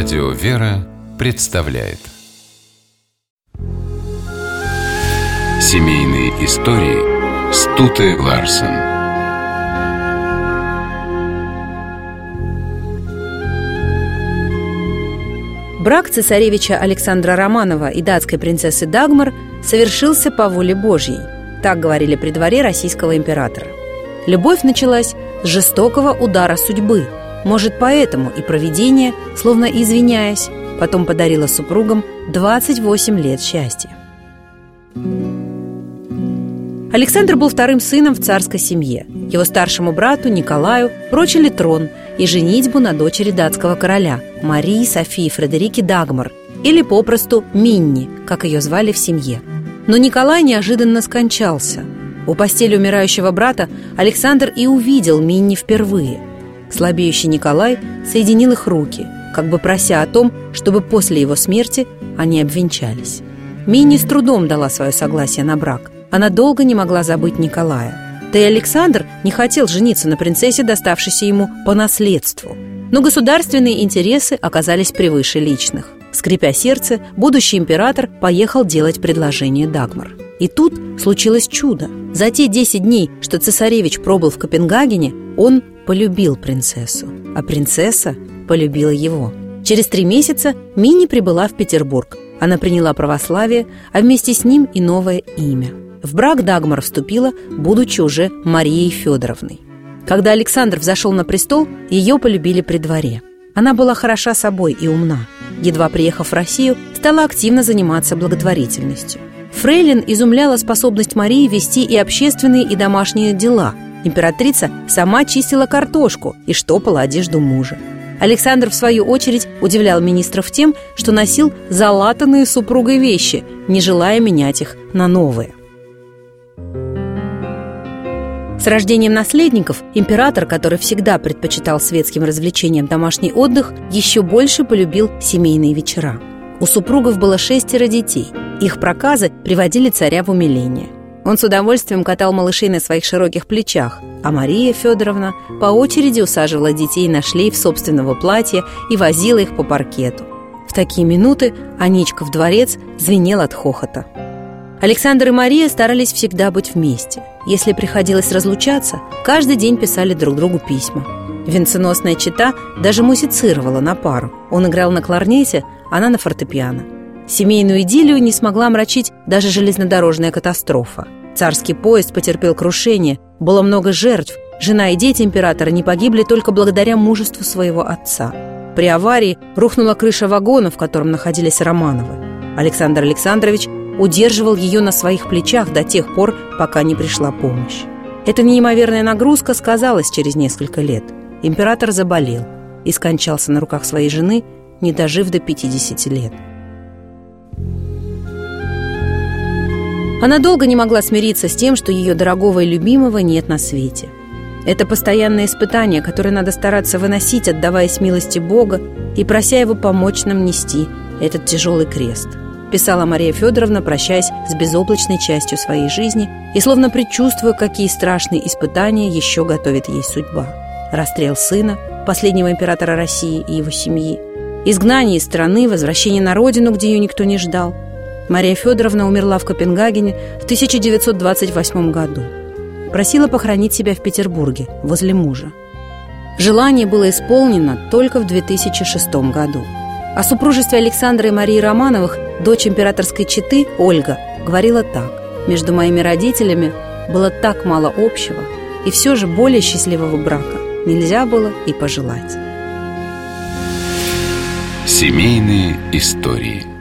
Радио «Вера» представляет Семейные истории Стуты Ларсен Брак цесаревича Александра Романова и датской принцессы Дагмар совершился по воле Божьей. Так говорили при дворе российского императора. Любовь началась с жестокого удара судьбы. Может, поэтому и провидение, словно извиняясь, потом подарило супругам 28 лет счастья. Александр был вторым сыном в царской семье. Его старшему брату Николаю прочили трон и женитьбу на дочери датского короля Марии Софии Фредерике Дагмар или попросту Минни, как ее звали в семье. Но Николай неожиданно скончался. У постели умирающего брата Александр и увидел Минни впервые. Слабеющий Николай соединил их руки, как бы прося о том, чтобы после его смерти они обвенчались. Минни с трудом дала свое согласие на брак. Она долго не могла забыть Николая. Да и Александр не хотел жениться на принцессе, доставшейся ему по наследству. Но государственные интересы оказались превыше личных. Скрипя сердце, будущий император поехал делать предложение Дагмар. И тут случилось чудо. За те 10 дней, что цесаревич пробыл в Копенгагене, он полюбил принцессу, а принцесса полюбила его. Через три месяца Мини прибыла в Петербург. Она приняла православие, а вместе с ним и новое имя. В брак Дагмар вступила, будучи уже Марией Федоровной. Когда Александр взошел на престол, ее полюбили при дворе. Она была хороша собой и умна. Едва приехав в Россию, стала активно заниматься благотворительностью. Фрейлин изумляла способность Марии вести и общественные, и домашние дела. Императрица сама чистила картошку и штопала одежду мужа. Александр, в свою очередь, удивлял министров тем, что носил залатанные супругой вещи, не желая менять их на новые. С рождением наследников император, который всегда предпочитал светским развлечениям домашний отдых, еще больше полюбил семейные вечера. У супругов было шестеро детей. Их проказы приводили царя в умиление. Он с удовольствием катал малышей на своих широких плечах, а Мария Федоровна по очереди усаживала детей на шлейф собственного платья и возила их по паркету. В такие минуты Аничка в дворец звенел от хохота. Александр и Мария старались всегда быть вместе. Если приходилось разлучаться, каждый день писали друг другу письма. Венценосная чита даже музицировала на пару. Он играл на кларнете, она на фортепиано. Семейную идиллию не смогла мрачить даже железнодорожная катастрофа. Царский поезд потерпел крушение, было много жертв. Жена и дети императора не погибли только благодаря мужеству своего отца. При аварии рухнула крыша вагона, в котором находились Романовы. Александр Александрович удерживал ее на своих плечах до тех пор, пока не пришла помощь. Эта неимоверная нагрузка сказалась через несколько лет. Император заболел и скончался на руках своей жены, не дожив до 50 лет. Она долго не могла смириться с тем, что ее дорогого и любимого нет на свете. Это постоянное испытание, которое надо стараться выносить, отдаваясь милости Бога и прося Его помочь нам нести этот тяжелый крест – писала Мария Федоровна, прощаясь с безоблачной частью своей жизни и словно предчувствуя, какие страшные испытания еще готовит ей судьба. Расстрел сына, последнего императора России и его семьи, изгнание из страны, возвращение на родину, где ее никто не ждал. Мария Федоровна умерла в Копенгагене в 1928 году. Просила похоронить себя в Петербурге, возле мужа. Желание было исполнено только в 2006 году. О супружестве Александра и Марии Романовых дочь императорской четы, Ольга, говорила так. «Между моими родителями было так мало общего, и все же более счастливого брака нельзя было и пожелать». Семейные истории –